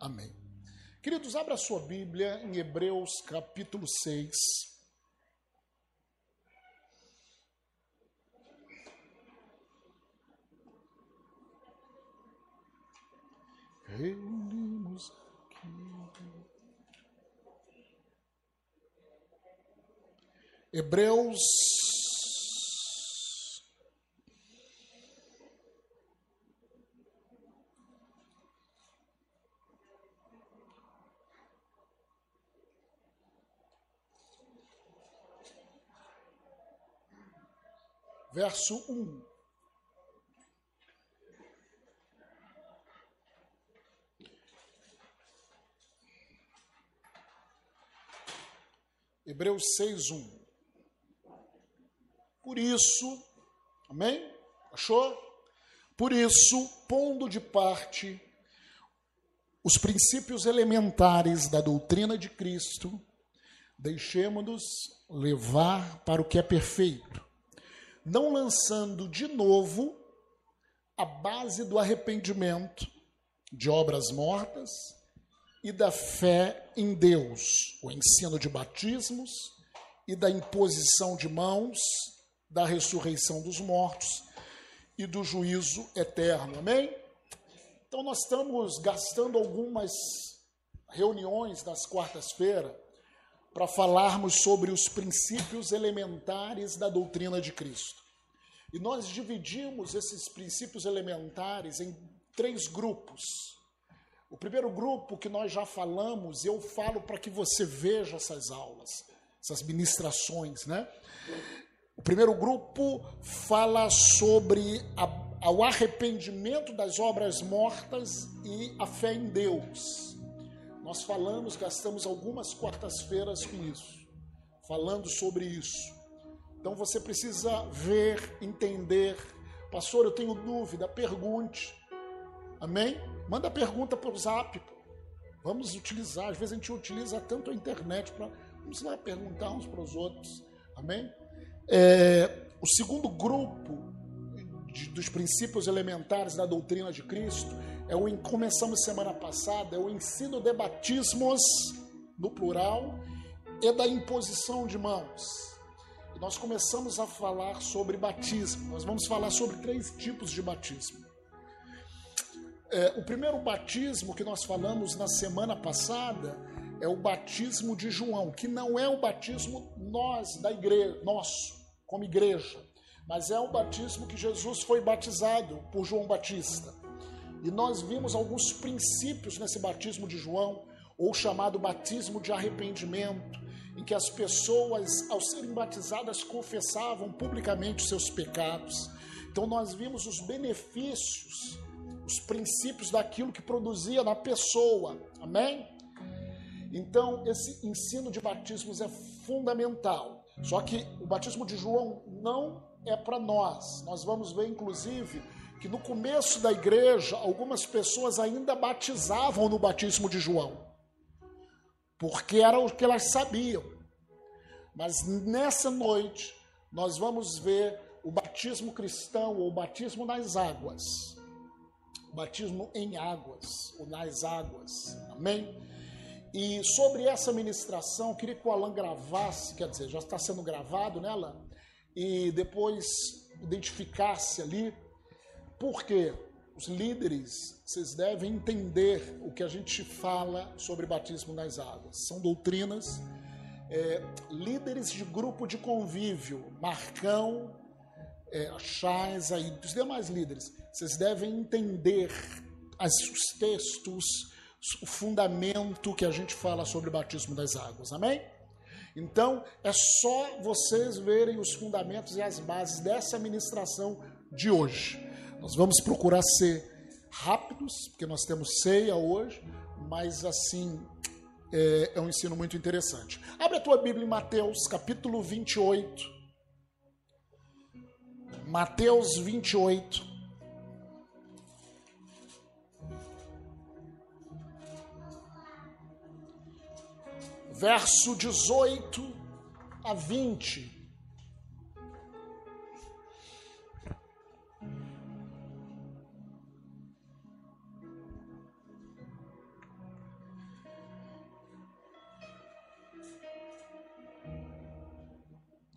Amém. Queridos, abra sua Bíblia em Hebreus capítulo 6. Reunimos aqui. Hebreus verso 1. Hebreus 6, 1. Por isso, amém? Achou? Por isso, pondo de parte os princípios elementares da doutrina de Cristo, deixemos-nos levar para o que é perfeito não lançando de novo a base do arrependimento, de obras mortas e da fé em Deus, o ensino de batismos e da imposição de mãos, da ressurreição dos mortos e do juízo eterno. Amém? Então, nós estamos gastando algumas reuniões nas quartas-feiras para falarmos sobre os princípios elementares da doutrina de Cristo. E nós dividimos esses princípios elementares em três grupos. O primeiro grupo que nós já falamos, eu falo para que você veja essas aulas, essas ministrações, né? O primeiro grupo fala sobre a, o arrependimento das obras mortas e a fé em Deus. Nós falamos, gastamos algumas quartas-feiras com isso, falando sobre isso. Então você precisa ver, entender. Pastor, eu tenho dúvida, pergunte. Amém? Manda pergunta para o zap. Vamos utilizar, às vezes a gente utiliza tanto a internet para. Vamos lá perguntar uns para os outros. Amém? É, o segundo grupo de, dos princípios elementares da doutrina de Cristo é o começamos semana passada, é o ensino de batismos no plural e da imposição de mãos. E nós começamos a falar sobre batismo. Nós vamos falar sobre três tipos de batismo. É, o primeiro batismo que nós falamos na semana passada é o batismo de João, que não é o batismo nós da igreja, nosso, como igreja, mas é o batismo que Jesus foi batizado por João Batista. E nós vimos alguns princípios nesse batismo de João, ou chamado batismo de arrependimento, em que as pessoas, ao serem batizadas, confessavam publicamente seus pecados. Então nós vimos os benefícios, os princípios daquilo que produzia na pessoa. Amém? Então, esse ensino de batismos é fundamental. Só que o batismo de João não é para nós. Nós vamos ver, inclusive, que no começo da igreja, algumas pessoas ainda batizavam no batismo de João, porque era o que elas sabiam. Mas nessa noite, nós vamos ver o batismo cristão ou o batismo nas águas. O batismo em águas, ou nas águas. Amém? E sobre essa ministração, queria que o Alan gravasse, quer dizer, já está sendo gravado, né, Alan? E depois identificasse ali porque os líderes, vocês devem entender o que a gente fala sobre batismo nas águas. São doutrinas. É, líderes de grupo de convívio, Marcão, é, Chais, aí, os demais líderes, vocês devem entender as, os textos, o fundamento que a gente fala sobre batismo das águas. Amém? Então, é só vocês verem os fundamentos e as bases dessa ministração de hoje. Nós vamos procurar ser rápidos, porque nós temos ceia hoje, mas assim é, é um ensino muito interessante. Abre a tua Bíblia em Mateus capítulo 28. Mateus 28. Verso 18 a 20.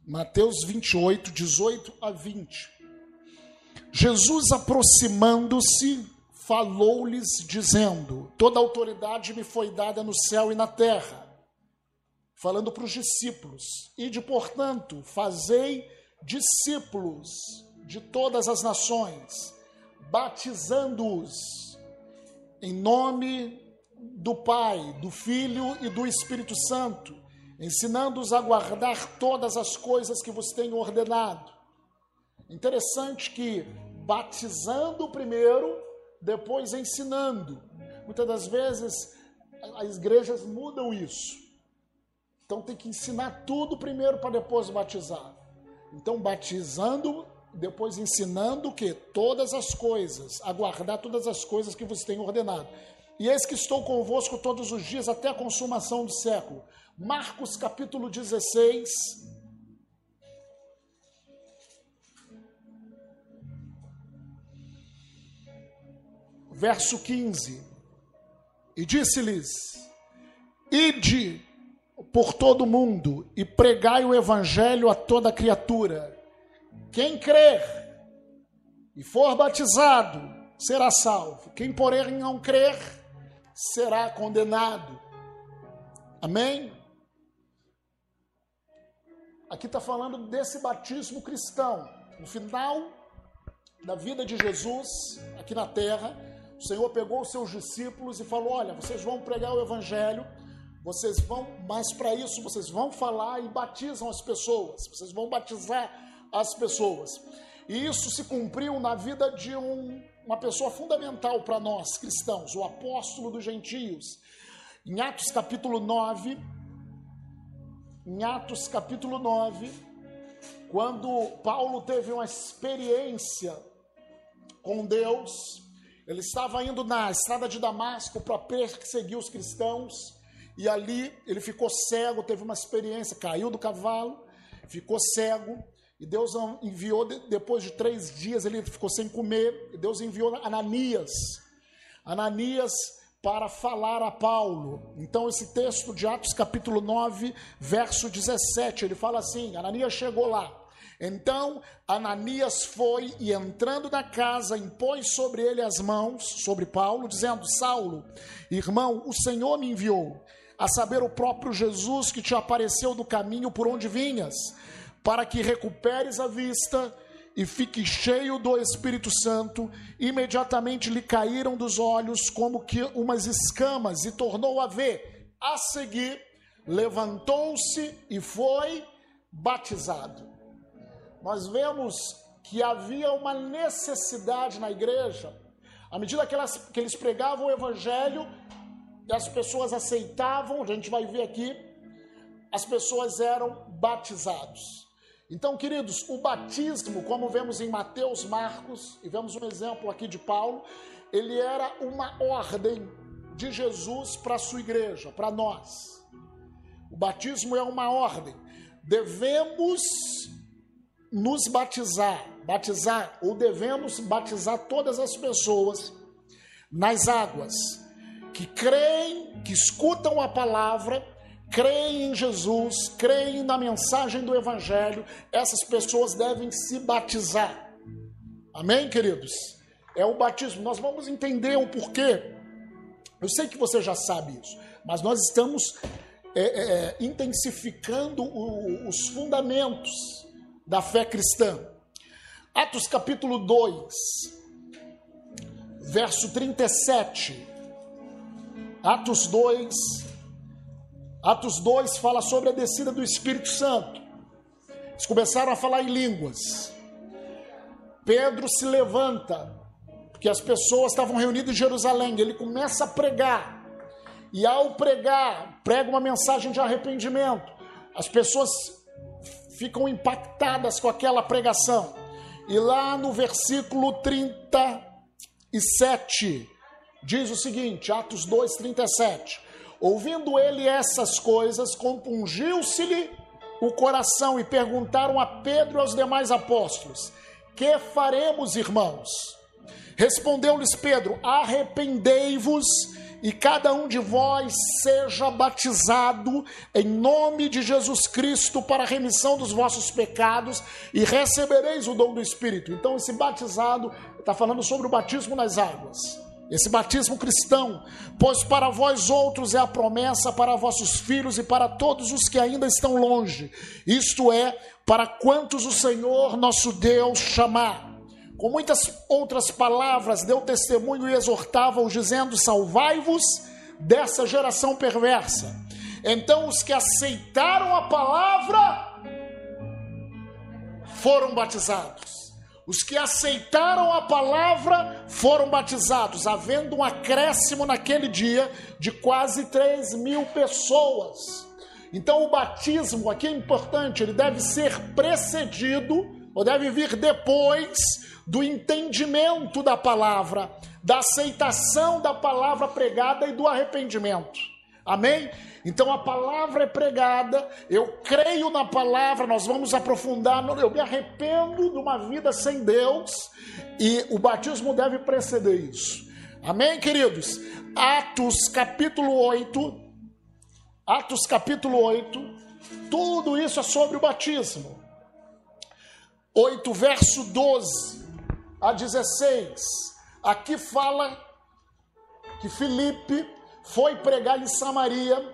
Mateus 28, 18 a 20. Jesus, aproximando-se, falou-lhes, dizendo: Toda autoridade me foi dada no céu e na terra. Falando para os discípulos: Ide, portanto, fazei discípulos de todas as nações, batizando-os em nome do Pai, do Filho e do Espírito Santo, ensinando-os a guardar todas as coisas que vos tenho ordenado. Interessante que batizando primeiro, depois ensinando. Muitas das vezes as igrejas mudam isso. Então tem que ensinar tudo primeiro para depois batizar. Então batizando, depois ensinando o que? Todas as coisas, a guardar todas as coisas que vos tenho ordenado. E eis que estou convosco todos os dias até a consumação do século. Marcos capítulo 16. Verso 15. E disse-lhes: Ide por todo o mundo e pregai o evangelho a toda criatura. Quem crer e for batizado será salvo. Quem, porém, não crer será condenado. Amém? Aqui está falando desse batismo cristão. No final da vida de Jesus, aqui na terra, o Senhor pegou os seus discípulos e falou: Olha, vocês vão pregar o Evangelho, vocês vão, mas para isso vocês vão falar e batizam as pessoas, vocês vão batizar as pessoas. E isso se cumpriu na vida de um uma pessoa fundamental para nós cristãos, o apóstolo dos gentios. Em Atos capítulo 9, em Atos capítulo 9, quando Paulo teve uma experiência com Deus, ele estava indo na estrada de Damasco para perseguir os cristãos, e ali ele ficou cego, teve uma experiência, caiu do cavalo, ficou cego, e Deus enviou, depois de três dias, ele ficou sem comer. E Deus enviou Ananias. Ananias para falar a Paulo. Então, esse texto de Atos, capítulo 9, verso 17, ele fala assim: Ananias chegou lá. Então Ananias foi e entrando na casa, impôs sobre ele as mãos, sobre Paulo, dizendo: Saulo, irmão, o Senhor me enviou, a saber, o próprio Jesus que te apareceu do caminho por onde vinhas para que recuperes a vista e fique cheio do Espírito Santo. Imediatamente lhe caíram dos olhos como que umas escamas e tornou a ver. A seguir, levantou-se e foi batizado. Nós vemos que havia uma necessidade na igreja, à medida que, elas, que eles pregavam o evangelho, as pessoas aceitavam, a gente vai ver aqui, as pessoas eram batizados. Então, queridos, o batismo, como vemos em Mateus, Marcos, e vemos um exemplo aqui de Paulo, ele era uma ordem de Jesus para a sua igreja, para nós. O batismo é uma ordem. Devemos nos batizar, batizar, ou devemos batizar todas as pessoas nas águas que creem, que escutam a palavra creem em Jesus, creem na mensagem do Evangelho, essas pessoas devem se batizar. Amém, queridos? É o batismo. Nós vamos entender o porquê. Eu sei que você já sabe isso, mas nós estamos é, é, é intensificando o, os fundamentos da fé cristã. Atos capítulo 2, verso 37. Atos 2, Atos 2 fala sobre a descida do Espírito Santo. Eles começaram a falar em línguas. Pedro se levanta, porque as pessoas estavam reunidas em Jerusalém. Ele começa a pregar. E ao pregar, prega uma mensagem de arrependimento. As pessoas ficam impactadas com aquela pregação. E lá no versículo 37, diz o seguinte: Atos 2, 37. Ouvindo ele essas coisas, compungiu-se-lhe o coração e perguntaram a Pedro e aos demais apóstolos: Que faremos, irmãos? Respondeu-lhes Pedro: Arrependei-vos e cada um de vós seja batizado em nome de Jesus Cristo para a remissão dos vossos pecados e recebereis o dom do Espírito. Então, esse batizado está falando sobre o batismo nas águas. Esse batismo cristão, pois para vós outros é a promessa para vossos filhos e para todos os que ainda estão longe, isto é, para quantos o Senhor nosso Deus chamar. Com muitas outras palavras, deu testemunho e exortava-os, dizendo: Salvai-vos dessa geração perversa. Então, os que aceitaram a palavra foram batizados. Os que aceitaram a palavra foram batizados, havendo um acréscimo naquele dia de quase 3 mil pessoas. Então, o batismo aqui é importante, ele deve ser precedido, ou deve vir depois do entendimento da palavra, da aceitação da palavra pregada e do arrependimento. Amém? Então a palavra é pregada, eu creio na palavra, nós vamos aprofundar, eu me arrependo de uma vida sem Deus e o batismo deve preceder isso. Amém, queridos? Atos capítulo 8, Atos capítulo 8, tudo isso é sobre o batismo. 8, verso 12 a 16. Aqui fala que Filipe foi pregar em Samaria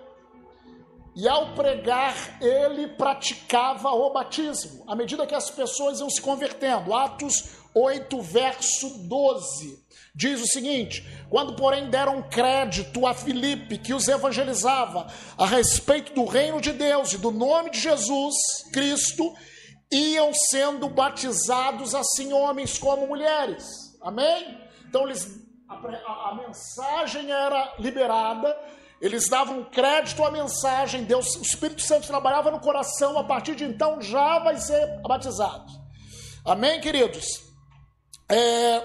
e ao pregar ele praticava o batismo, à medida que as pessoas iam se convertendo. Atos 8, verso 12. Diz o seguinte: quando, porém, deram crédito a Filipe, que os evangelizava a respeito do reino de Deus e do nome de Jesus Cristo, iam sendo batizados assim homens como mulheres. Amém? Então eles, a, a, a, mensagem era liberada, eles davam crédito à mensagem, Deus, o Espírito Santo trabalhava no coração, a partir de então já vai ser batizado. Amém, queridos? É...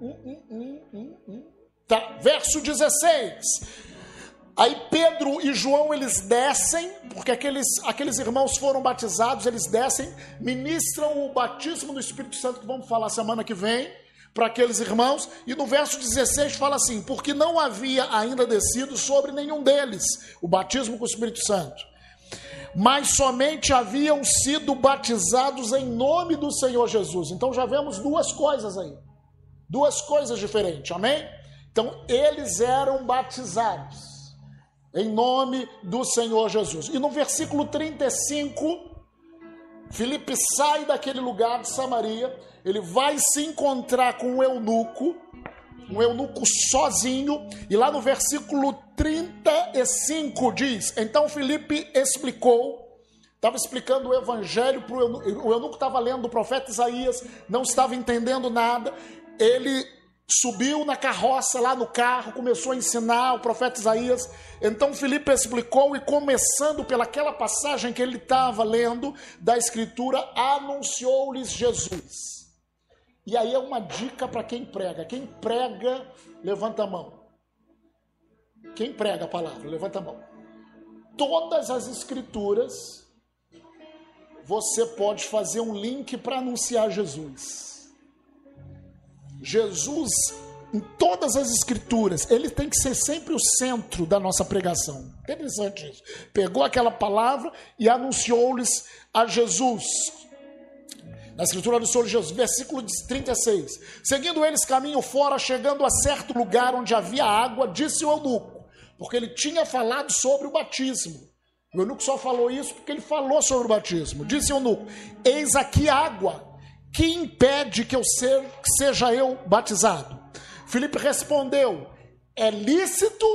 Hum, hum, hum, tá. Verso 16. Aí Pedro e João eles descem, porque aqueles, aqueles irmãos foram batizados, eles descem, ministram o batismo do Espírito Santo, que vamos falar semana que vem, para aqueles irmãos, e no verso 16 fala assim: porque não havia ainda descido sobre nenhum deles o batismo com o Espírito Santo, mas somente haviam sido batizados em nome do Senhor Jesus. Então já vemos duas coisas aí, duas coisas diferentes, amém? Então eles eram batizados em nome do Senhor Jesus. E no versículo 35, Filipe sai daquele lugar de Samaria, ele vai se encontrar com um eunuco, um eunuco sozinho, e lá no versículo 35 diz: Então Filipe explicou, estava explicando o evangelho para o eunuco, o eunuco estava lendo o profeta Isaías, não estava entendendo nada, ele subiu na carroça lá no carro, começou a ensinar o profeta Isaías. Então Filipe explicou e começando pelaquela passagem que ele estava lendo da escritura, anunciou-lhes Jesus. E aí é uma dica para quem prega. Quem prega, levanta a mão. Quem prega a palavra, levanta a mão. Todas as escrituras você pode fazer um link para anunciar Jesus. Jesus, em todas as escrituras, ele tem que ser sempre o centro da nossa pregação. Interessante isso. Pegou aquela palavra e anunciou-lhes a Jesus. Na escritura do Senhor Jesus, versículo 36. Seguindo eles caminho fora, chegando a certo lugar onde havia água, disse o eunuco, porque ele tinha falado sobre o batismo. O eunuco só falou isso porque ele falou sobre o batismo. Disse o eunuco: Eis aqui água que impede que eu ser, que seja eu batizado? Filipe respondeu: É lícito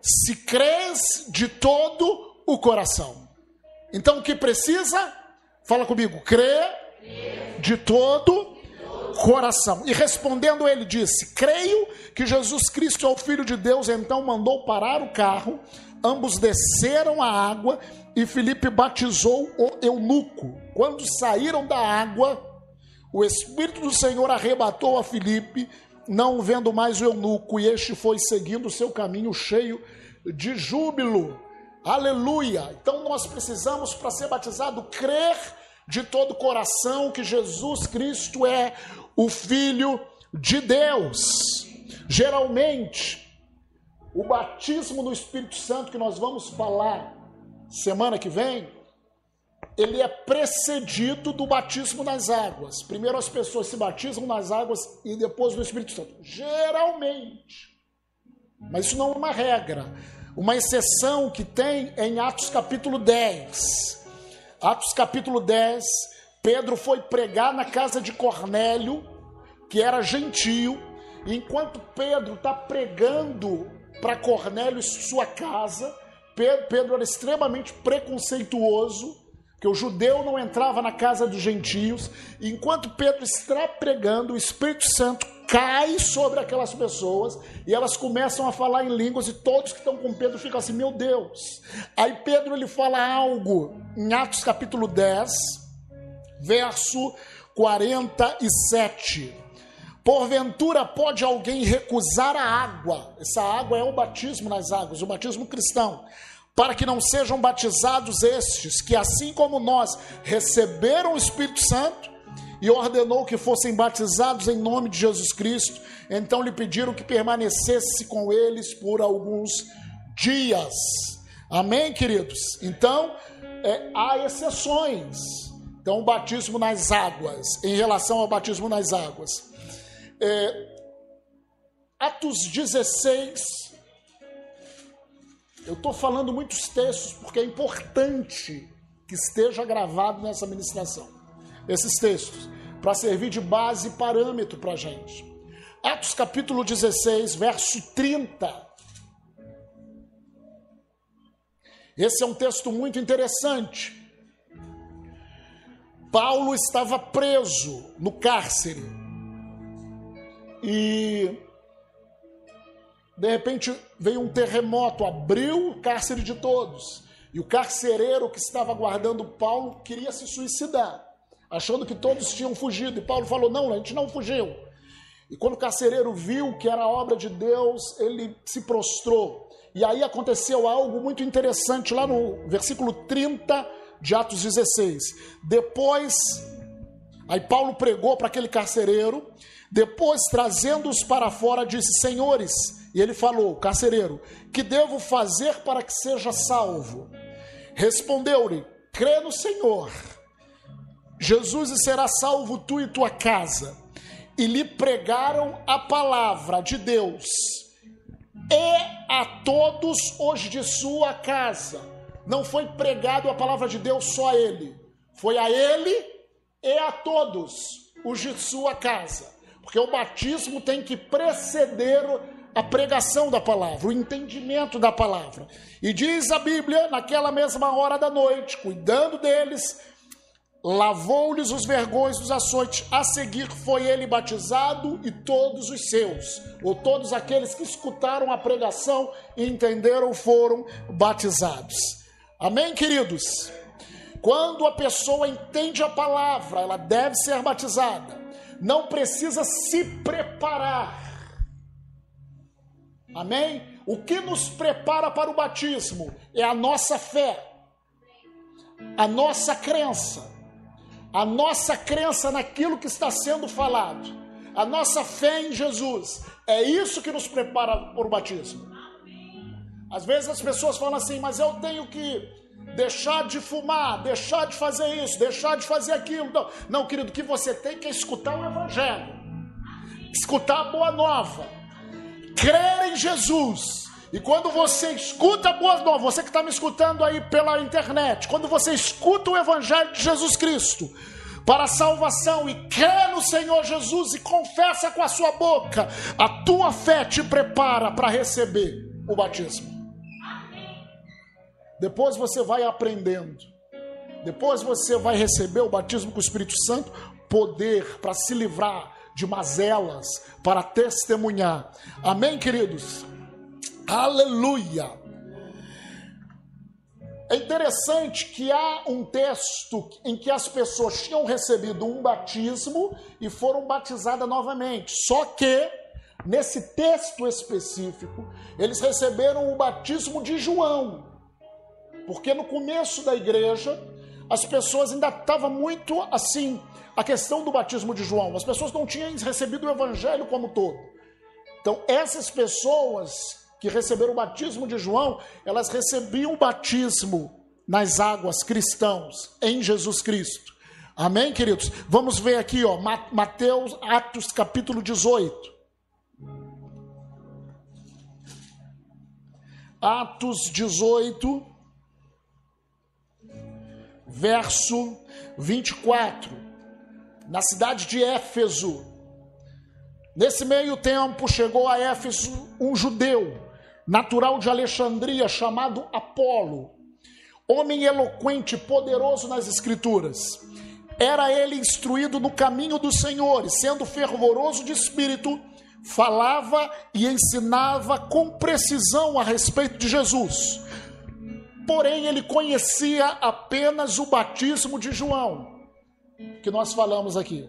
se crês de todo o coração. Então o que precisa? Fala comigo, crê de todo coração. E respondendo ele disse: Creio que Jesus Cristo é o Filho de Deus. Então mandou parar o carro. Ambos desceram a água e Filipe batizou o eunuco. Quando saíram da água, o Espírito do Senhor arrebatou a Filipe, não vendo mais o eunuco, e este foi seguindo o seu caminho cheio de júbilo. Aleluia! Então nós precisamos, para ser batizado, crer de todo o coração que Jesus Cristo é o Filho de Deus. Geralmente, o batismo no Espírito Santo que nós vamos falar semana que vem, ele é precedido do batismo nas águas. Primeiro as pessoas se batizam nas águas e depois no Espírito Santo. Geralmente. Mas isso não é uma regra. Uma exceção que tem é em Atos capítulo 10. Atos capítulo 10, Pedro foi pregar na casa de Cornélio, que era gentio, enquanto Pedro está pregando para Cornélio sua casa, Pedro era extremamente preconceituoso, que o judeu não entrava na casa dos gentios. E enquanto Pedro está pregando, o Espírito Santo cai sobre aquelas pessoas e elas começam a falar em línguas e todos que estão com Pedro ficam assim, meu Deus. Aí Pedro ele fala algo em Atos capítulo 10, verso 47. Porventura pode alguém recusar a água? Essa água é o batismo nas águas, o batismo cristão para que não sejam batizados estes, que assim como nós receberam o Espírito Santo e ordenou que fossem batizados em nome de Jesus Cristo, então lhe pediram que permanecesse com eles por alguns dias. Amém, queridos? Então, é, há exceções. Então, o batismo nas águas, em relação ao batismo nas águas. É, Atos 16, eu estou falando muitos textos porque é importante que esteja gravado nessa ministração. Esses textos, para servir de base e parâmetro para a gente. Atos capítulo 16, verso 30. Esse é um texto muito interessante. Paulo estava preso no cárcere e de repente veio um terremoto, abriu o cárcere de todos. E o carcereiro que estava guardando Paulo queria se suicidar, achando que todos tinham fugido. E Paulo falou: Não, a gente não fugiu. E quando o carcereiro viu que era obra de Deus, ele se prostrou. E aí aconteceu algo muito interessante lá no versículo 30 de Atos 16. Depois, aí Paulo pregou para aquele carcereiro, depois, trazendo-os para fora, disse: Senhores, e ele falou, carcereiro, que devo fazer para que seja salvo? Respondeu-lhe, crê no Senhor. Jesus e será salvo tu e tua casa. E lhe pregaram a palavra de Deus. E a todos os de sua casa. Não foi pregado a palavra de Deus só a ele. Foi a ele e a todos os de sua casa. Porque o batismo tem que preceder a pregação da palavra, o entendimento da palavra. E diz a Bíblia, naquela mesma hora da noite, cuidando deles, lavou-lhes os vergões dos açoites. A seguir foi ele batizado e todos os seus, ou todos aqueles que escutaram a pregação e entenderam, foram batizados. Amém, queridos? Quando a pessoa entende a palavra, ela deve ser batizada. Não precisa se preparar Amém? O que nos prepara para o batismo é a nossa fé, a nossa crença, a nossa crença naquilo que está sendo falado, a nossa fé em Jesus. É isso que nos prepara para o batismo. Às vezes as pessoas falam assim, mas eu tenho que deixar de fumar, deixar de fazer isso, deixar de fazer aquilo. Não, não querido, o que você tem que é escutar o Evangelho, escutar a boa nova crer em Jesus. E quando você escuta a boa nova, você que está me escutando aí pela internet, quando você escuta o Evangelho de Jesus Cristo para a salvação e crê no Senhor Jesus e confessa com a sua boca, a tua fé te prepara para receber o batismo. Depois você vai aprendendo, depois você vai receber o batismo com o Espírito Santo, poder para se livrar de mazelas para testemunhar. Amém, queridos? Aleluia! É interessante que há um texto em que as pessoas tinham recebido um batismo e foram batizadas novamente. Só que, nesse texto específico, eles receberam o batismo de João. Porque no começo da igreja, as pessoas ainda estavam muito assim, a questão do batismo de João. As pessoas não tinham recebido o evangelho como todo. Então, essas pessoas que receberam o batismo de João, elas recebiam o batismo nas águas cristãos em Jesus Cristo. Amém, queridos? Vamos ver aqui, ó, Mateus, Atos capítulo 18. Atos 18, verso 24. Na cidade de Éfeso. Nesse meio tempo chegou a Éfeso um judeu, natural de Alexandria, chamado Apolo, homem eloquente, poderoso nas Escrituras. Era ele instruído no caminho do Senhor, e sendo fervoroso de espírito, falava e ensinava com precisão a respeito de Jesus. Porém, ele conhecia apenas o batismo de João, que nós falamos aqui.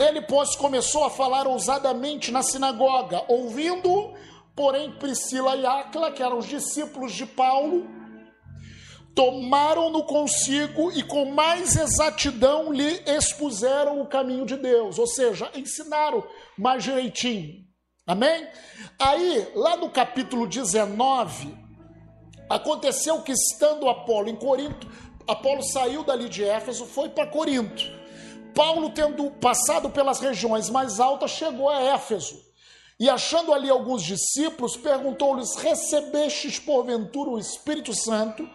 Ele, pois, começou a falar ousadamente na sinagoga, ouvindo, porém, Priscila e Áquila, que eram os discípulos de Paulo, tomaram-no consigo e com mais exatidão lhe expuseram o caminho de Deus, ou seja, ensinaram mais direitinho. Amém? Aí, lá no capítulo 19, aconteceu que estando Apolo em Corinto, Apolo saiu dali de Éfeso, foi para Corinto. Paulo, tendo passado pelas regiões mais altas, chegou a Éfeso. E achando ali alguns discípulos, perguntou-lhes: Recebestes porventura o Espírito Santo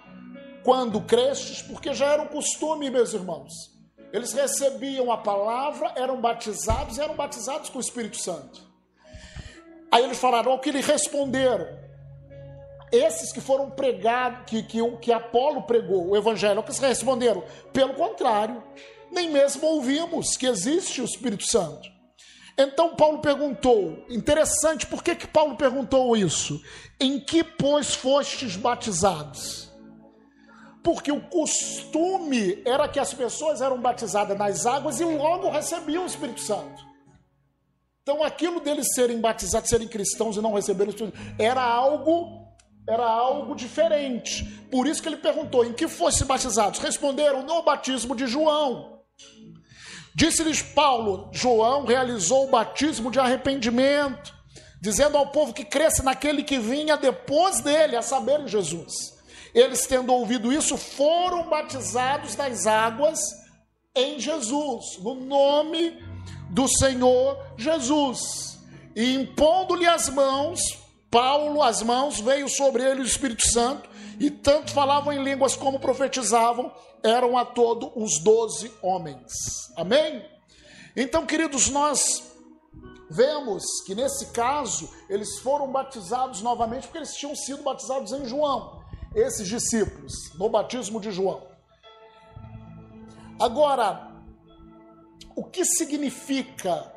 quando crestes? Porque já era um costume, meus irmãos. Eles recebiam a palavra, eram batizados e eram batizados com o Espírito Santo. Aí eles falaram: O que lhe responderam? Esses que foram pregados, que, que, que Apolo pregou, o evangelho, que responderam? Pelo contrário, nem mesmo ouvimos que existe o Espírito Santo. Então Paulo perguntou, interessante, por que, que Paulo perguntou isso? Em que, pois, fostes batizados? Porque o costume era que as pessoas eram batizadas nas águas e logo recebiam o Espírito Santo. Então aquilo deles serem batizados, serem cristãos e não receberem o Espírito Santo, era algo era algo diferente. Por isso que ele perguntou: em que fossem batizados? Responderam: no batismo de João. Disse-lhes Paulo: João realizou o batismo de arrependimento, dizendo ao povo que cresce naquele que vinha depois dele, a saber, Jesus. Eles, tendo ouvido isso, foram batizados nas águas em Jesus, no nome do Senhor Jesus. E impondo-lhe as mãos, Paulo, as mãos, veio sobre ele o Espírito Santo, e tanto falavam em línguas como profetizavam, eram a todo uns doze homens. Amém? Então, queridos, nós vemos que nesse caso eles foram batizados novamente porque eles tinham sido batizados em João, esses discípulos, no batismo de João. Agora, o que significa?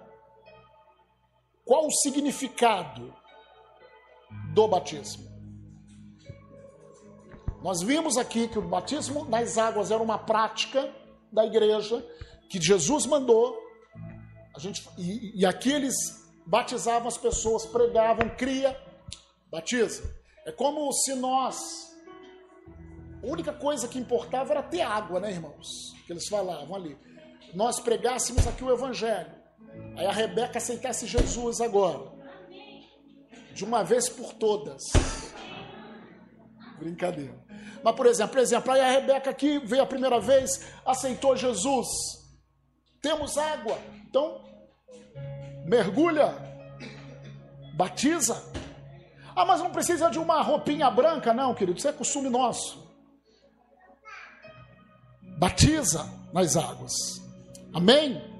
Qual o significado do batismo? Nós vimos aqui que o batismo nas águas era uma prática da igreja que Jesus mandou. A gente, e, e aqui eles batizavam as pessoas, pregavam, cria, batiza. É como se nós. A única coisa que importava era ter água, né, irmãos? Que eles falavam ali. Nós pregássemos aqui o Evangelho. Aí a Rebeca aceitasse Jesus agora. De uma vez por todas. Brincadeira. Mas, por exemplo, exemplo, aí a Rebeca aqui veio a primeira vez, aceitou Jesus. Temos água. Então, mergulha, batiza. Ah, mas não precisa de uma roupinha branca, não, querido. Isso é costume nosso. Batiza nas águas. Amém?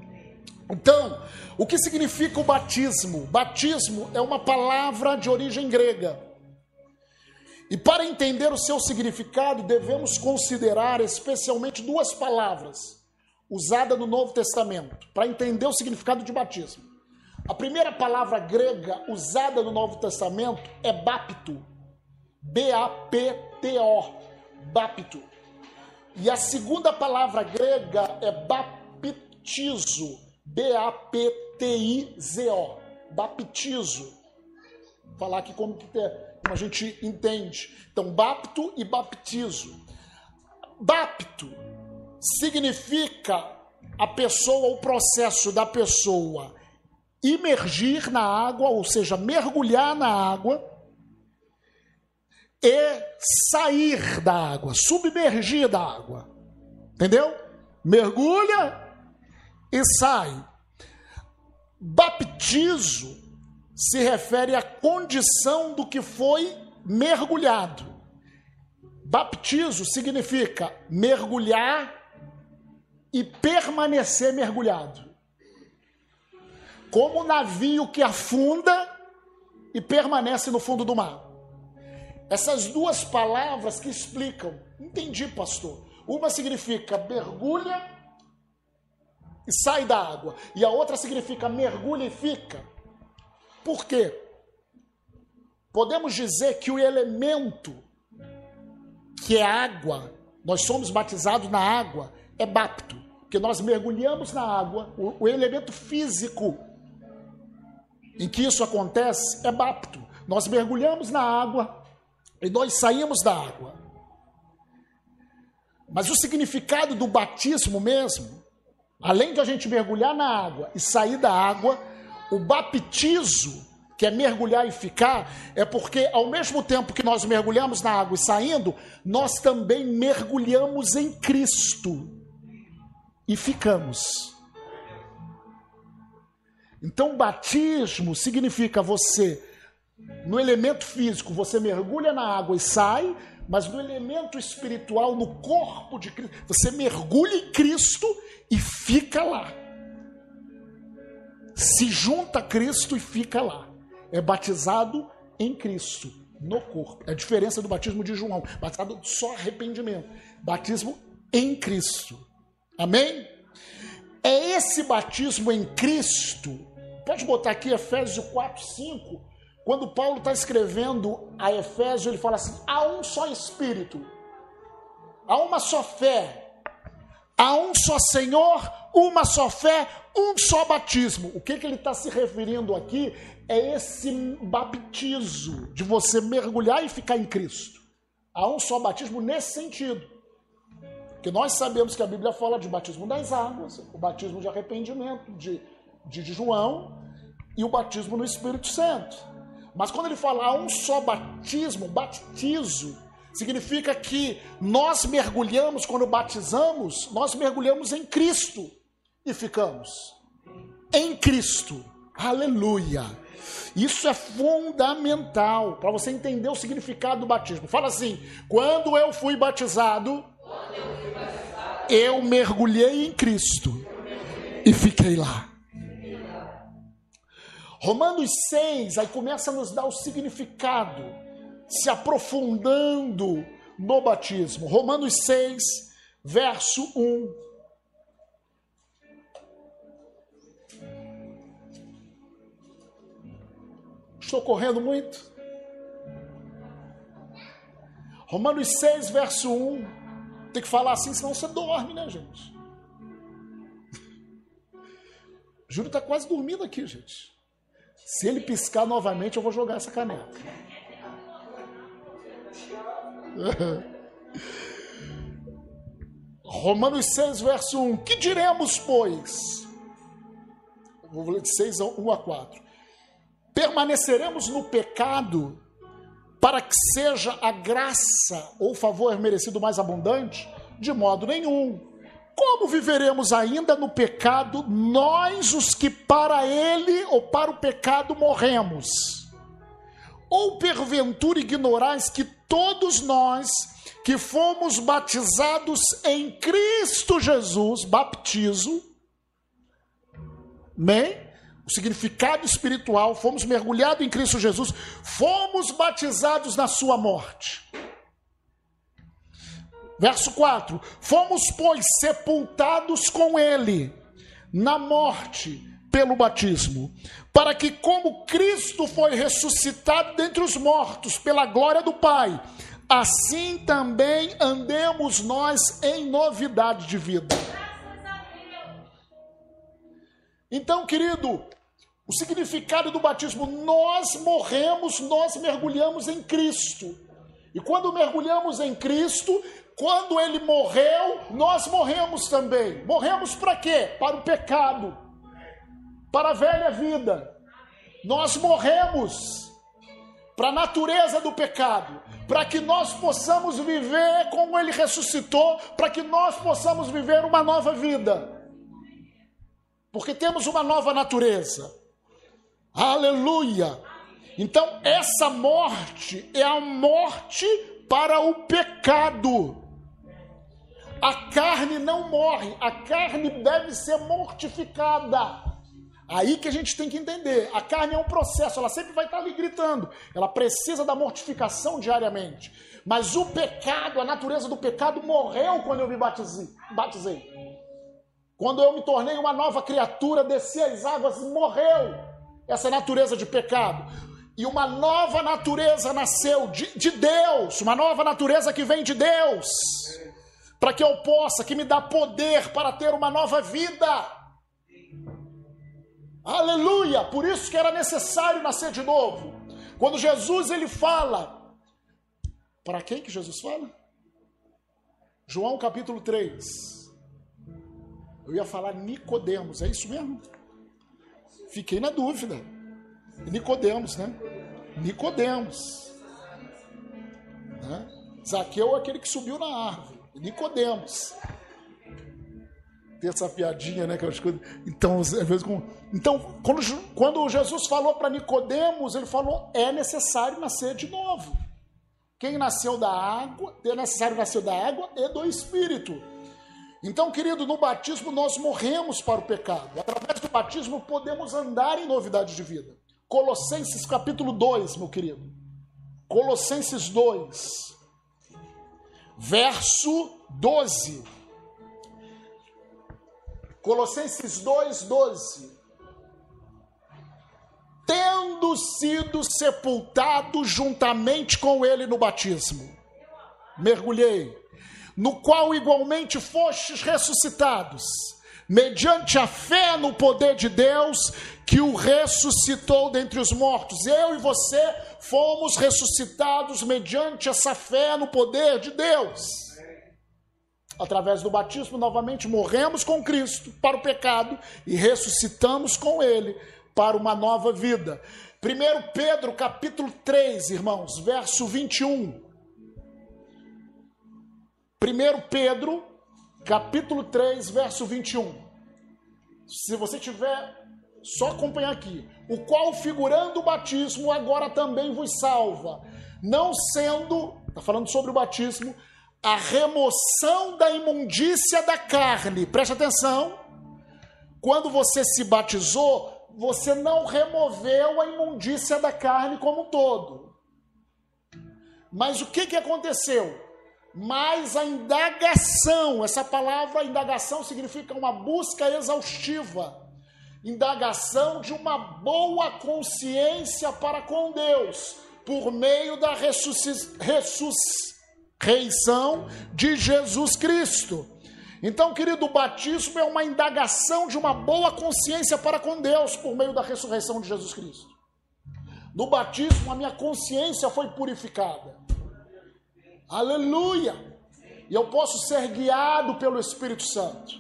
Então, o que significa o batismo? Batismo é uma palavra de origem grega e para entender o seu significado, devemos considerar especialmente duas palavras usadas no Novo Testamento, para entender o significado de batismo. A primeira palavra grega usada no Novo Testamento é bapto. B-A-P-T-O. Bapto. E a segunda palavra grega é baptizo. B-A-P-T-I-Z-O. Baptizo. Falar aqui como que é como a gente entende. Então, bapto e baptizo. Bapto significa a pessoa, o processo da pessoa imergir na água, ou seja, mergulhar na água e sair da água, submergir da água. Entendeu? Mergulha e sai. Baptizo se refere à condição do que foi mergulhado. Baptizo significa mergulhar e permanecer mergulhado. Como o navio que afunda e permanece no fundo do mar. Essas duas palavras que explicam, entendi, pastor. Uma significa mergulha e sai da água, e a outra significa mergulha e fica. Por quê? Podemos dizer que o elemento que é água, nós somos batizados na água, é bapto, porque nós mergulhamos na água, o, o elemento físico em que isso acontece é bapto. Nós mergulhamos na água e nós saímos da água. Mas o significado do batismo mesmo, além de a gente mergulhar na água e sair da água, o baptizo, que é mergulhar e ficar, é porque ao mesmo tempo que nós mergulhamos na água e saindo, nós também mergulhamos em Cristo e ficamos. Então, batismo significa você, no elemento físico, você mergulha na água e sai, mas no elemento espiritual, no corpo de Cristo, você mergulha em Cristo e fica lá. Se junta a Cristo e fica lá. É batizado em Cristo, no corpo. É a diferença do batismo de João. Batizado só arrependimento. Batismo em Cristo. Amém? É esse batismo em Cristo. Pode botar aqui Efésios 4, 5 quando Paulo está escrevendo a Efésio, ele fala assim: há um só Espírito, há uma só fé, há um só Senhor, uma só fé, um só batismo. O que, que ele está se referindo aqui é esse baptizo de você mergulhar e ficar em Cristo. Há um só batismo nesse sentido. Porque nós sabemos que a Bíblia fala de batismo das águas, o batismo de arrependimento de, de João e o batismo no Espírito Santo. Mas quando ele fala um só batismo, batizo, significa que nós mergulhamos, quando batizamos, nós mergulhamos em Cristo e ficamos. Em Cristo. Aleluia. Isso é fundamental para você entender o significado do batismo. Fala assim: quando eu fui batizado, eu mergulhei em Cristo e fiquei lá. Romanos 6, aí começa a nos dar o significado, se aprofundando no batismo. Romanos 6, verso 1. Estou correndo muito? Romanos 6, verso 1. Tem que falar assim, senão você dorme, né, gente? Júlio está quase dormindo aqui, gente. Se ele piscar novamente, eu vou jogar essa caneta. Romanos 6, verso 1. Que diremos, pois? Vou ler de 6 a 1 a 4. Permaneceremos no pecado para que seja a graça ou favor merecido mais abundante? De modo nenhum. Como viveremos ainda no pecado, nós os que para ele ou para o pecado morremos? Ou porventura ignorais que todos nós que fomos batizados em Cristo Jesus, baptizo, amém? O significado espiritual, fomos mergulhados em Cristo Jesus, fomos batizados na sua morte. Verso 4: Fomos, pois, sepultados com ele na morte pelo batismo, para que, como Cristo foi ressuscitado dentre os mortos pela glória do Pai, assim também andemos nós em novidade de vida. Então, querido, o significado do batismo, nós morremos, nós mergulhamos em Cristo. E quando mergulhamos em Cristo, quando ele morreu, nós morremos também. Morremos para quê? Para o pecado. para a velha vida. Nós morremos para a natureza do pecado, para que nós possamos viver como ele ressuscitou, para que nós possamos viver uma nova vida. Porque temos uma nova natureza. Aleluia! Então, essa morte é a morte para o pecado. A carne não morre, a carne deve ser mortificada. Aí que a gente tem que entender. A carne é um processo, ela sempre vai estar ali gritando. Ela precisa da mortificação diariamente. Mas o pecado, a natureza do pecado morreu quando eu me batizei. batizei. Quando eu me tornei uma nova criatura, desci as águas, morreu essa natureza de pecado. E uma nova natureza nasceu de, de Deus, uma nova natureza que vem de Deus, para que eu possa, que me dá poder para ter uma nova vida. Aleluia! Por isso que era necessário nascer de novo. Quando Jesus ele fala, para quem que Jesus fala? João capítulo 3. Eu ia falar Nicodemos, é isso mesmo? Fiquei na dúvida. Nicodemos, né? Nicodemos. Né? Zaqueu é aquele que subiu na árvore. Nicodemos. Tem essa piadinha, né? Aquelas coisas. Então, às vezes, com... então quando, quando Jesus falou para Nicodemos, ele falou: é necessário nascer de novo. Quem nasceu da água, é necessário nascer da água e do Espírito. Então, querido, no batismo nós morremos para o pecado. Através do batismo podemos andar em novidade de vida. Colossenses capítulo 2, meu querido. Colossenses 2, verso 12. Colossenses 2, 12. Tendo sido sepultado juntamente com ele no batismo, mergulhei, no qual igualmente fostes ressuscitados mediante a fé no poder de Deus que o ressuscitou dentre os mortos. Eu e você fomos ressuscitados mediante essa fé no poder de Deus. Através do batismo, novamente morremos com Cristo para o pecado e ressuscitamos com Ele para uma nova vida. 1 Pedro capítulo 3, irmãos, verso 21. 1 Pedro capítulo 3, verso 21. Se você tiver só acompanhar aqui, o qual figurando o batismo agora também vos salva, não sendo, está falando sobre o batismo, a remoção da imundícia da carne. Preste atenção. Quando você se batizou, você não removeu a imundícia da carne como um todo. Mas o que, que aconteceu? Mas a indagação, essa palavra indagação significa uma busca exaustiva, indagação de uma boa consciência para com Deus, por meio da ressurreição de Jesus Cristo. Então, querido, o batismo é uma indagação de uma boa consciência para com Deus por meio da ressurreição de Jesus Cristo. No batismo, a minha consciência foi purificada. Aleluia! E eu posso ser guiado pelo Espírito Santo.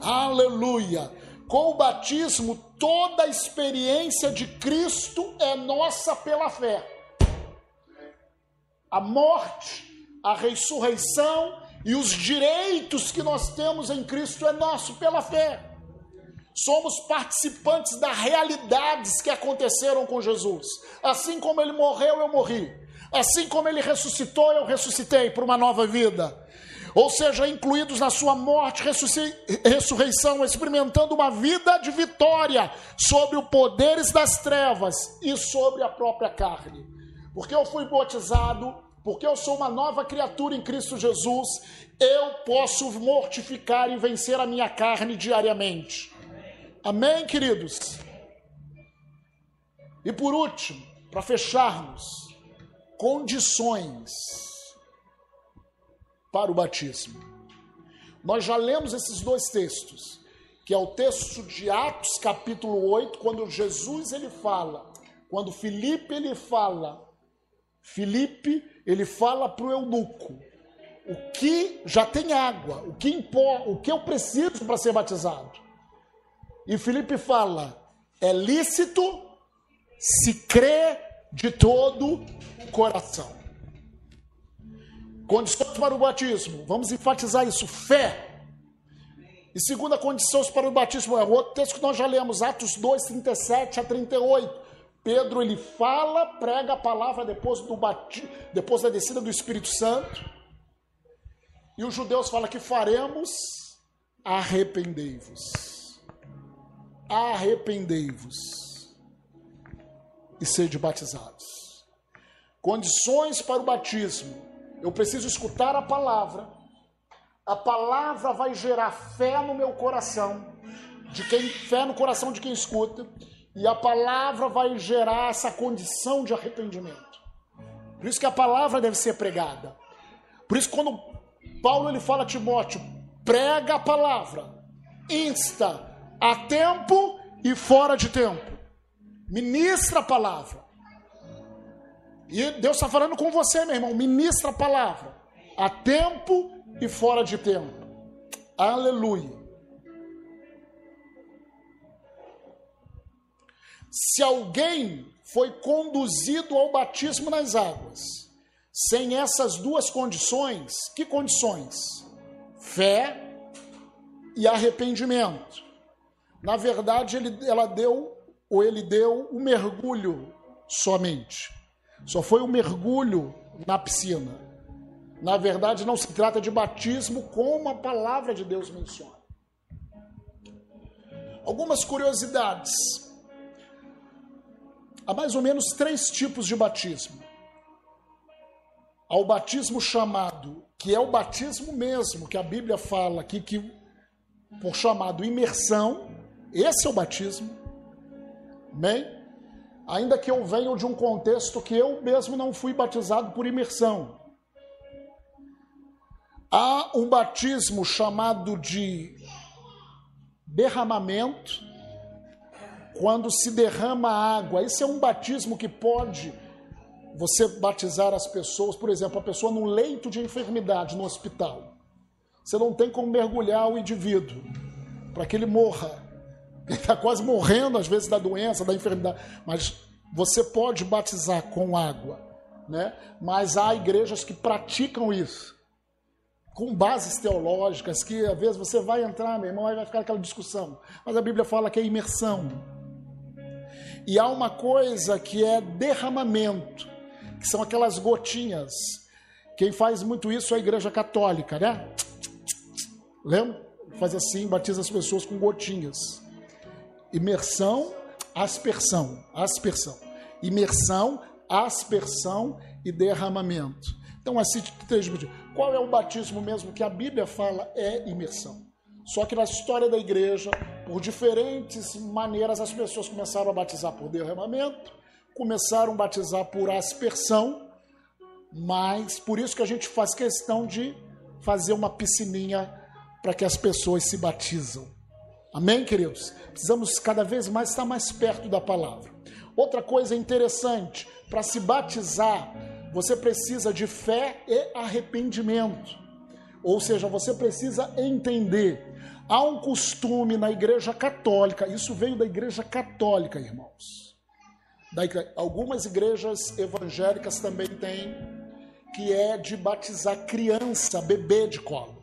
Aleluia! Com o batismo, toda a experiência de Cristo é nossa pela fé. A morte, a ressurreição e os direitos que nós temos em Cristo é nosso pela fé. Somos participantes das realidades que aconteceram com Jesus. Assim como ele morreu, eu morri. Assim como ele ressuscitou, eu ressuscitei para uma nova vida. Ou seja, incluídos na sua morte, ressurreição, experimentando uma vida de vitória sobre os poderes das trevas e sobre a própria carne. Porque eu fui batizado, porque eu sou uma nova criatura em Cristo Jesus, eu posso mortificar e vencer a minha carne diariamente. Amém, queridos? E por último, para fecharmos, condições para o batismo. Nós já lemos esses dois textos, que é o texto de Atos capítulo 8, quando Jesus ele fala, quando Filipe ele fala, Filipe ele fala para o eunuco, o que já tem água, o que impor, o que eu preciso para ser batizado. E Filipe fala: é lícito se crê de todo o coração. Condições para o batismo, vamos enfatizar isso: fé. E segunda condição para o batismo é outro texto que nós já lemos, Atos 2, 37 a 38. Pedro ele fala, prega a palavra depois, do depois da descida do Espírito Santo. E os judeus falam que faremos, arrependei-vos. Arrependei-vos e sede batizados. Condições para o batismo. Eu preciso escutar a palavra. A palavra vai gerar fé no meu coração, de quem fé no coração de quem escuta, e a palavra vai gerar essa condição de arrependimento. Por isso que a palavra deve ser pregada. Por isso quando Paulo ele fala a Timóteo, prega a palavra, insta a tempo e fora de tempo. Ministra a palavra. E Deus está falando com você, meu irmão. Ministra a palavra. A tempo e fora de tempo. Aleluia. Se alguém foi conduzido ao batismo nas águas, sem essas duas condições, que condições? Fé e arrependimento. Na verdade, ele, ela deu ou ele deu um mergulho somente. Só foi um mergulho na piscina. Na verdade, não se trata de batismo como a palavra de Deus menciona. Algumas curiosidades. Há mais ou menos três tipos de batismo. Há o batismo chamado, que é o batismo mesmo, que a Bíblia fala aqui, que por chamado imersão, esse é o batismo. Amém? Ainda que eu venha de um contexto que eu mesmo não fui batizado por imersão. Há um batismo chamado de derramamento, quando se derrama água. Esse é um batismo que pode você batizar as pessoas, por exemplo, a pessoa no leito de enfermidade no hospital. Você não tem como mergulhar o indivíduo para que ele morra. Está quase morrendo, às vezes, da doença, da enfermidade. Mas você pode batizar com água. Né? Mas há igrejas que praticam isso. Com bases teológicas, que às vezes você vai entrar, meu irmão, aí vai ficar aquela discussão. Mas a Bíblia fala que é imersão. E há uma coisa que é derramamento, que são aquelas gotinhas. Quem faz muito isso é a igreja católica, né? Lembra? Faz assim, batiza as pessoas com gotinhas. Imersão, aspersão, aspersão. Imersão, aspersão e derramamento. Então, assim, três Qual é o batismo mesmo que a Bíblia fala é imersão? Só que na história da igreja, por diferentes maneiras, as pessoas começaram a batizar por derramamento, começaram a batizar por aspersão, mas por isso que a gente faz questão de fazer uma piscininha para que as pessoas se batizam. Amém, queridos? Precisamos cada vez mais estar mais perto da palavra. Outra coisa interessante, para se batizar, você precisa de fé e arrependimento. Ou seja, você precisa entender. Há um costume na igreja católica, isso veio da igreja católica, irmãos. Algumas igrejas evangélicas também têm, que é de batizar criança, bebê de colo.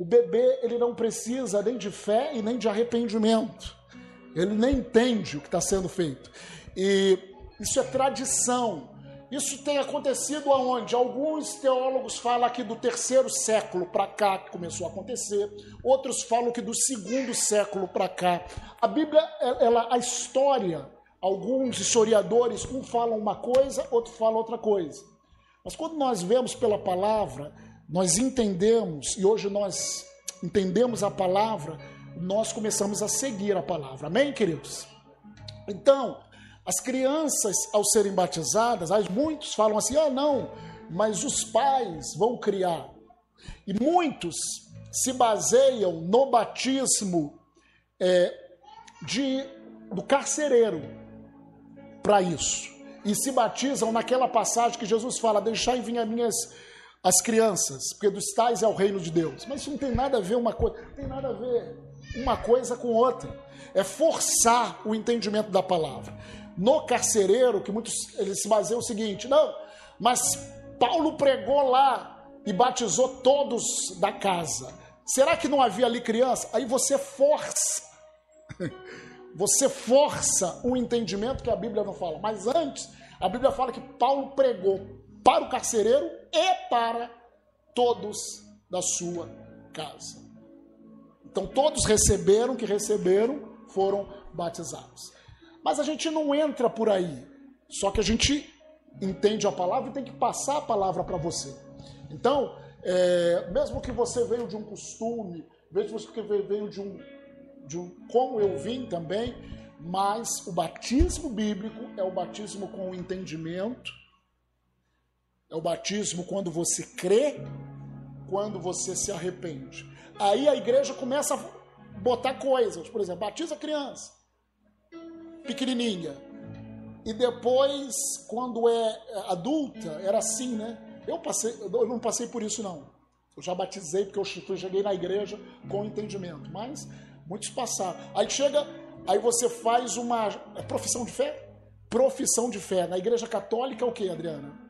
O bebê ele não precisa nem de fé e nem de arrependimento. Ele nem entende o que está sendo feito. E isso é tradição. Isso tem acontecido aonde? Alguns teólogos falam aqui do terceiro século para cá que começou a acontecer. Outros falam que do segundo século para cá. A Bíblia, ela, a história, alguns historiadores, um falam uma coisa, outro fala outra coisa. Mas quando nós vemos pela palavra, nós entendemos, e hoje nós entendemos a palavra, nós começamos a seguir a palavra. Amém, queridos? Então, as crianças, ao serem batizadas, muitos falam assim: ah, não, mas os pais vão criar. E muitos se baseiam no batismo é, de, do carcereiro para isso. E se batizam naquela passagem que Jesus fala: Deixai vir as minhas as crianças, porque dos tais é o reino de Deus. Mas isso não tem nada a ver uma coisa, tem nada a ver. uma coisa com outra. É forçar o entendimento da palavra. No carcereiro, que muitos eles se baseiam o seguinte: não, mas Paulo pregou lá e batizou todos da casa. Será que não havia ali criança? Aí você força. Você força um entendimento que a Bíblia não fala. Mas antes, a Bíblia fala que Paulo pregou para o carcereiro e para todos da sua casa. Então todos receberam que receberam, foram batizados. Mas a gente não entra por aí. Só que a gente entende a palavra e tem que passar a palavra para você. Então, é, mesmo que você veio de um costume, mesmo que veio de um, de um como eu vim também, mas o batismo bíblico é o batismo com o entendimento, é o batismo quando você crê, quando você se arrepende. Aí a igreja começa a botar coisas, por exemplo, batiza criança, pequenininha, e depois, quando é adulta, era assim, né? Eu, passei, eu não passei por isso, não. Eu já batizei porque eu cheguei na igreja com entendimento. Mas muitos passaram. Aí chega, aí você faz uma profissão de fé? Profissão de fé. Na igreja católica é o que, Adriana?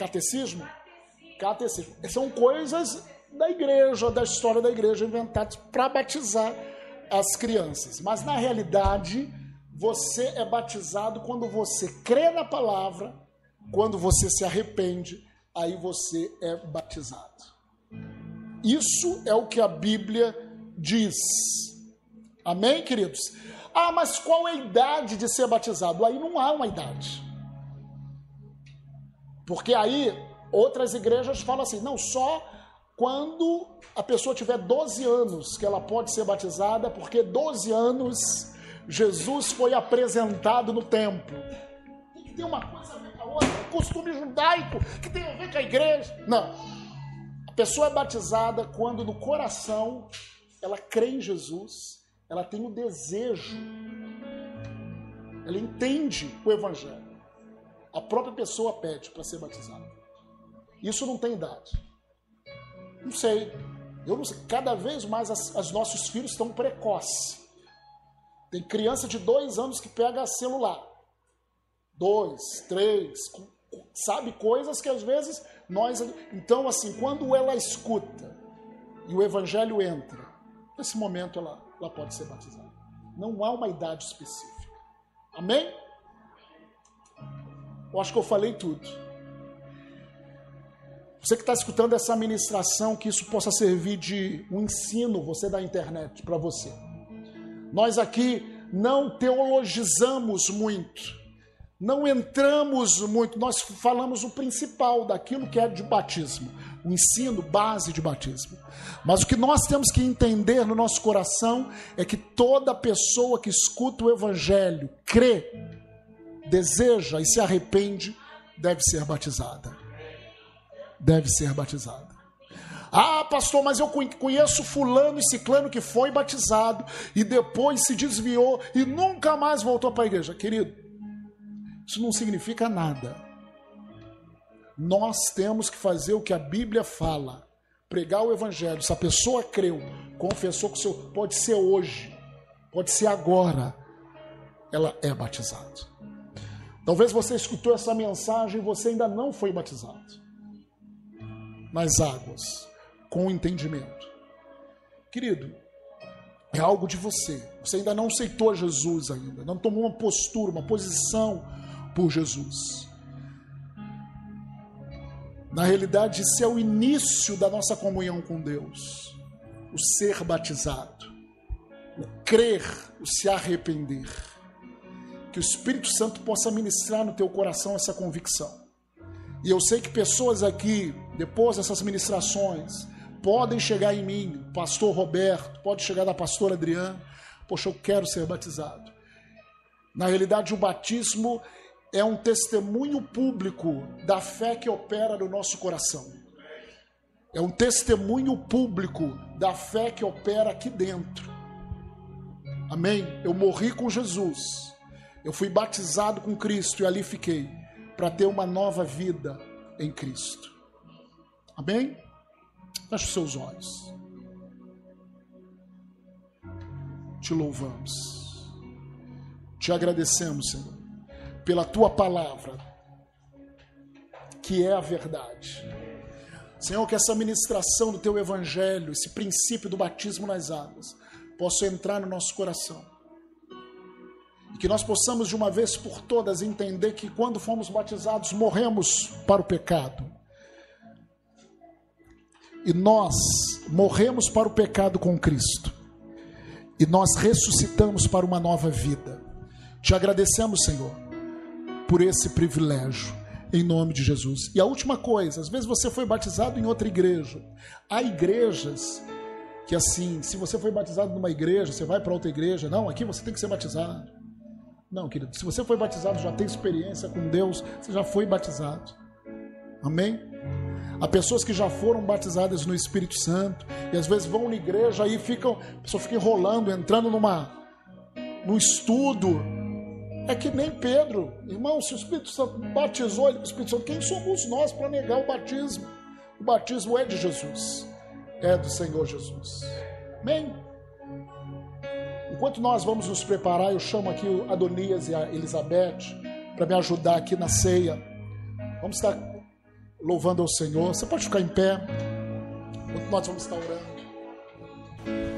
Catecismo? Catecismo. São coisas da igreja, da história da igreja, inventadas para batizar as crianças. Mas na realidade, você é batizado quando você crê na palavra, quando você se arrepende, aí você é batizado. Isso é o que a Bíblia diz. Amém, queridos? Ah, mas qual é a idade de ser batizado? Aí não há uma idade. Porque aí outras igrejas falam assim: não, só quando a pessoa tiver 12 anos que ela pode ser batizada, porque 12 anos Jesus foi apresentado no templo. Tem uma coisa a ver com a outra, costume judaico que tem a ver com a igreja. Não. A pessoa é batizada quando no coração ela crê em Jesus, ela tem o desejo, ela entende o evangelho. A própria pessoa pede para ser batizada. Isso não tem idade. Não sei. Eu não sei. Cada vez mais as, as nossos filhos estão precoces. Tem criança de dois anos que pega celular. Dois, três, sabe coisas que às vezes nós. Então, assim, quando ela escuta e o evangelho entra, nesse momento ela, ela pode ser batizada. Não há uma idade específica. Amém? Eu acho que eu falei tudo. Você que está escutando essa ministração, que isso possa servir de um ensino, você da internet, para você. Nós aqui não teologizamos muito, não entramos muito, nós falamos o principal daquilo que é de batismo, o ensino base de batismo. Mas o que nós temos que entender no nosso coração é que toda pessoa que escuta o Evangelho, crê, deseja e se arrepende, deve ser batizada deve ser batizada. Ah, pastor, mas eu conheço fulano e ciclano que foi batizado e depois se desviou e nunca mais voltou para a igreja. Querido, isso não significa nada. Nós temos que fazer o que a Bíblia fala, pregar o evangelho. Se a pessoa creu, confessou que o seu pode ser hoje, pode ser agora, ela é batizada. Talvez você escutou essa mensagem e você ainda não foi batizado nas águas, com entendimento. Querido, é algo de você. Você ainda não aceitou Jesus ainda, não tomou uma postura, uma posição por Jesus. Na realidade, isso é o início da nossa comunhão com Deus. O ser batizado, o crer, o se arrepender. Que o Espírito Santo possa ministrar no teu coração essa convicção. E eu sei que pessoas aqui, depois dessas ministrações, podem chegar em mim, pastor Roberto, pode chegar da pastora Adriana, poxa, eu quero ser batizado. Na realidade, o batismo é um testemunho público da fé que opera no nosso coração. É um testemunho público da fé que opera aqui dentro. Amém? Eu morri com Jesus. Eu fui batizado com Cristo e ali fiquei para ter uma nova vida em Cristo. Amém? Feche os seus olhos. te louvamos. Te agradecemos, Senhor, pela tua palavra, que é a verdade. Senhor, que essa ministração do teu evangelho, esse princípio do batismo nas águas, possa entrar no nosso coração. Que nós possamos de uma vez por todas entender que quando fomos batizados, morremos para o pecado. E nós morremos para o pecado com Cristo. E nós ressuscitamos para uma nova vida. Te agradecemos, Senhor, por esse privilégio, em nome de Jesus. E a última coisa, às vezes você foi batizado em outra igreja. Há igrejas que, assim, se você foi batizado numa igreja, você vai para outra igreja. Não, aqui você tem que ser batizado. Não, querido, se você foi batizado, já tem experiência com Deus, você já foi batizado. Amém? Há pessoas que já foram batizadas no Espírito Santo e às vezes vão na igreja e ficam, a pessoa fica enrolando, entrando numa num estudo é que nem Pedro, irmão, se o Espírito Santo batizou ele com o Espírito Santo, quem somos nós para negar o batismo? O batismo é de Jesus, é do Senhor Jesus. Amém? Enquanto nós vamos nos preparar, eu chamo aqui o Adonias e a Elizabeth para me ajudar aqui na ceia. Vamos estar louvando ao Senhor. Você pode ficar em pé enquanto nós vamos estar orando.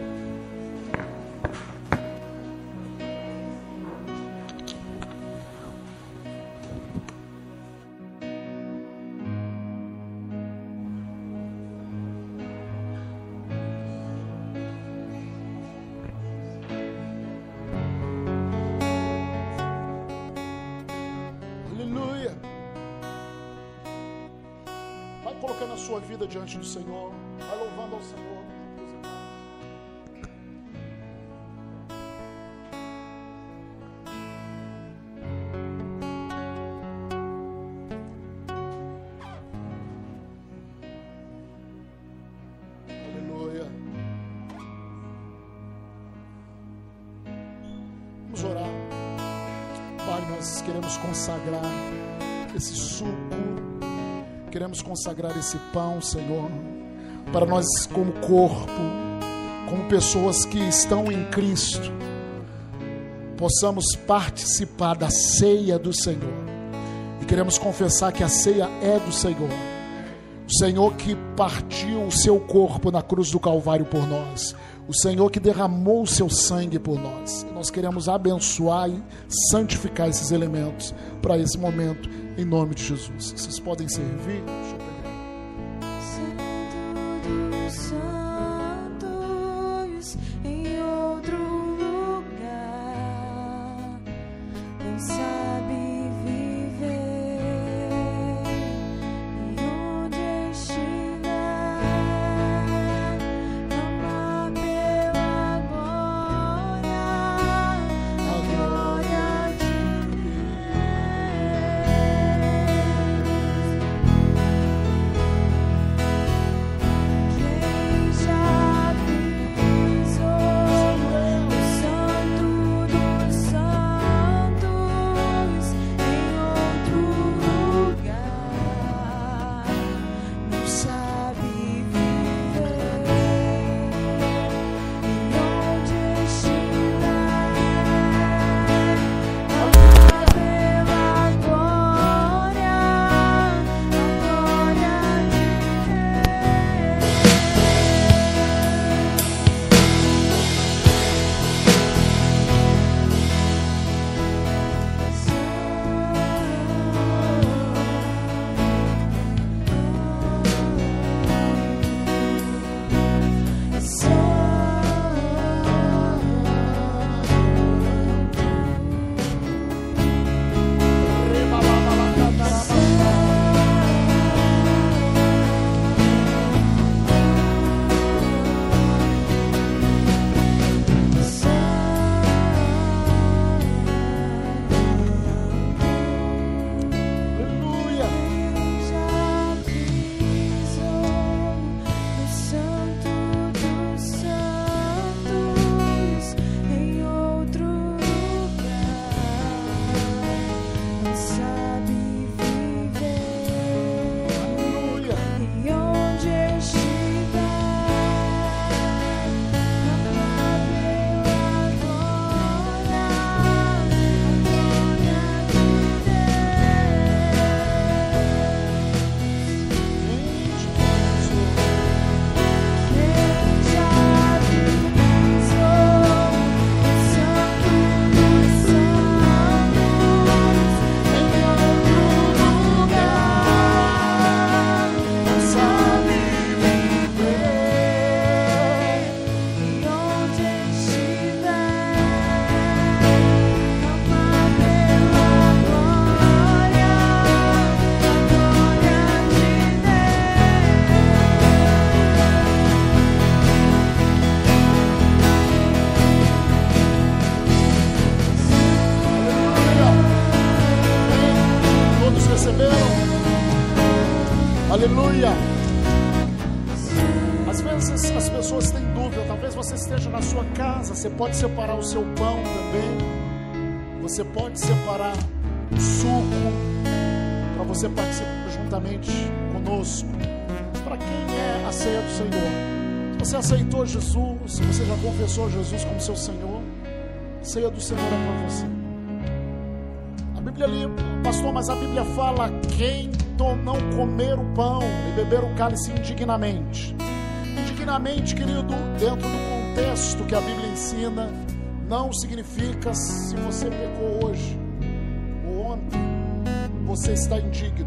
Nós queremos consagrar esse suco Queremos consagrar esse pão, Senhor, para nós, como corpo, como pessoas que estão em Cristo, possamos participar da ceia do Senhor. E queremos confessar que a ceia é do Senhor. Senhor que partiu o seu corpo na cruz do Calvário por nós. O Senhor que derramou o seu sangue por nós. Nós queremos abençoar e santificar esses elementos para esse momento em nome de Jesus. Vocês podem servir. Você pode separar o seu pão também. Você pode separar o suco para você participar juntamente conosco. Para quem é a ceia do Senhor? Se você aceitou Jesus, se você já confessou Jesus como seu Senhor, a ceia do Senhor é para você. A Bíblia ali, pastor, mas a Bíblia fala quem não comer o pão e beber o cálice indignamente. Indignamente, querido, dentro do contexto que a Bíblia ensina, não significa se você pecou hoje ou ontem, você está indigno.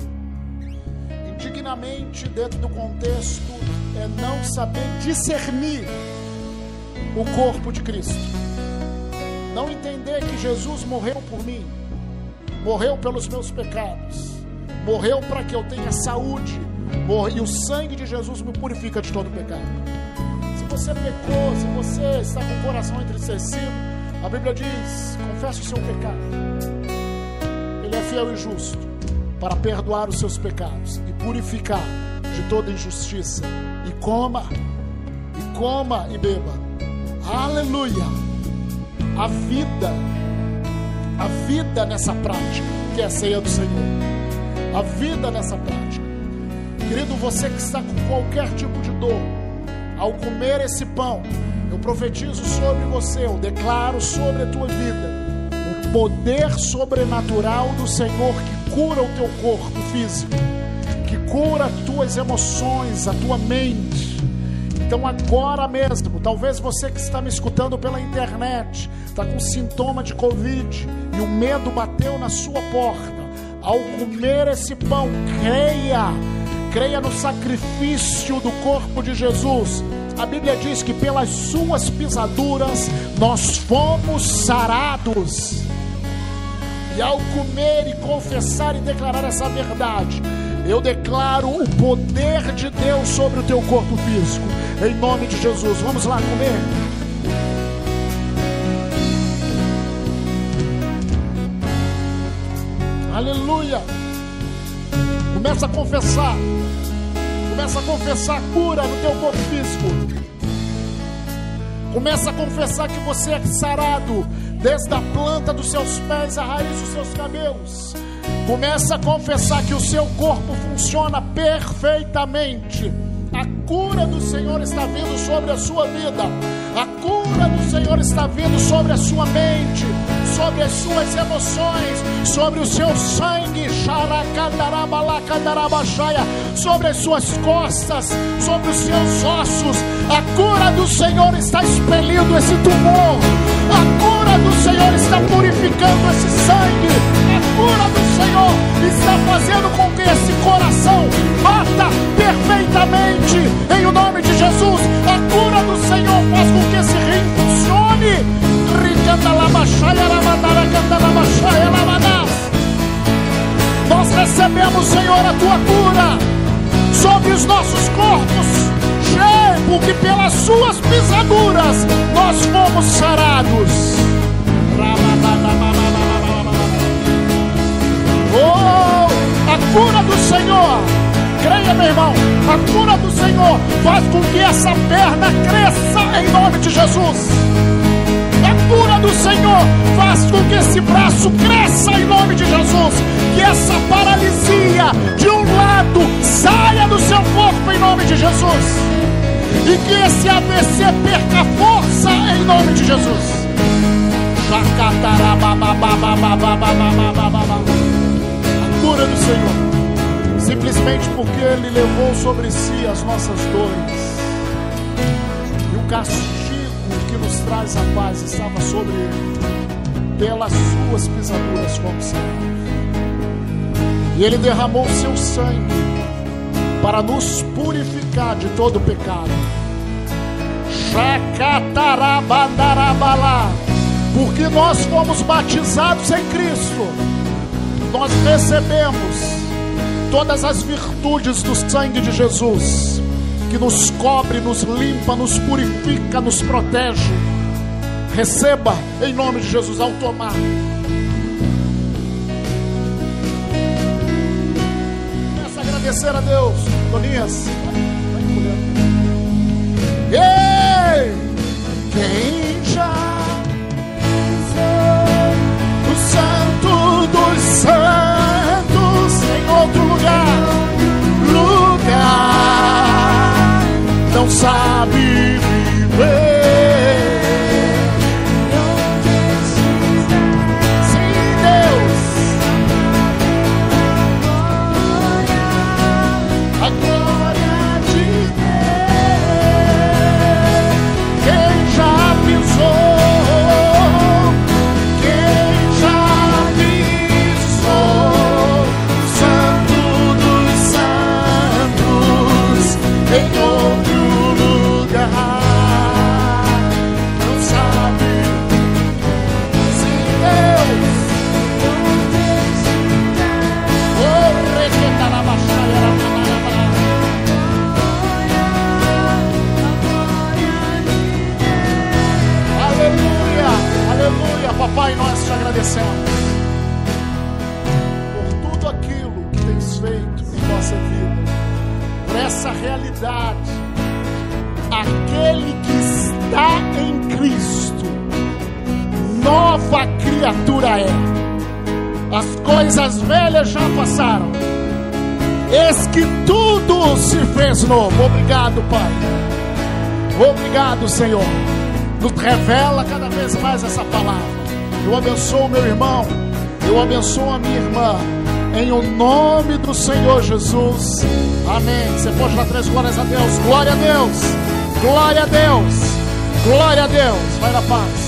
Indignamente, dentro do contexto, é não saber discernir o corpo de Cristo. Não entender que Jesus morreu por mim, morreu pelos meus pecados morreu para que eu tenha saúde, e o sangue de Jesus me purifica de todo pecado. Você pecou, se você está com o coração entristecido, a Bíblia diz: confesse o seu pecado. Ele é fiel e justo para perdoar os seus pecados e purificar de toda injustiça. E coma, e coma e beba. Aleluia! A vida, a vida nessa prática, que é a ceia do Senhor a vida nessa prática. Querido, você que está com qualquer tipo de dor, ao comer esse pão, eu profetizo sobre você, eu declaro sobre a tua vida o poder sobrenatural do Senhor que cura o teu corpo físico, que cura as tuas emoções, a tua mente. Então, agora mesmo, talvez você que está me escutando pela internet, está com sintoma de Covid e o medo bateu na sua porta ao comer esse pão, creia, creia no sacrifício do corpo de Jesus. A Bíblia diz que pelas suas pisaduras nós fomos sarados. E ao comer e confessar e declarar essa verdade, eu declaro o poder de Deus sobre o teu corpo físico. Em nome de Jesus, vamos lá comer. Aleluia. Começa a confessar. Começa a confessar a cura no teu corpo físico. Começa a confessar que você é sarado desde a planta dos seus pés à raiz dos seus cabelos. Começa a confessar que o seu corpo funciona perfeitamente. A cura do Senhor está vindo sobre a sua vida. A cura do Senhor está vindo sobre a sua mente sobre as suas emoções, sobre o seu sangue, sobre as suas costas, sobre os seus ossos. A cura do Senhor está expelindo esse tumor. A cura do Senhor está purificando esse sangue. A cura do Senhor está fazendo com que esse coração bata perfeitamente em o nome de Jesus. A cura do Senhor faz com que esse rim funcione nós recebemos, Senhor, a tua cura sobre os nossos corpos, porque pelas suas pisaduras nós fomos sarados. Oh, a cura do Senhor, creia, meu irmão, a cura do Senhor faz com que essa perna cresça em nome de Jesus cura do Senhor faz com que esse braço cresça em nome de Jesus. Que essa paralisia de um lado saia do seu corpo em nome de Jesus. E que esse AVC perca força em nome de Jesus. A cura do Senhor. Simplesmente porque Ele levou sobre si as nossas dores. E o castigo que nos traz a paz estava sobre ele. Pelas suas pisaduras E ele derramou seu sangue para nos purificar de todo pecado. Porque nós fomos batizados em Cristo. Nós recebemos todas as virtudes do sangue de Jesus que nos cobre, nos limpa, nos purifica, nos protege. Receba em nome de Jesus ao tomar. Começa a agradecer a Deus. Tonias, Ei, quem santo agradecemos por tudo aquilo que tens feito em nossa vida, por essa realidade. Aquele que está em Cristo, nova criatura é. As coisas velhas já passaram, eis que tudo se fez novo. Obrigado, Pai. Obrigado, Senhor. Nos revela cada vez mais essa palavra. Eu abençoo meu irmão. Eu abençoo a minha irmã. Em o nome do Senhor Jesus. Amém. Você pode dar três glórias a Deus. Glória a Deus. Glória a Deus. Glória a Deus. Vai na paz.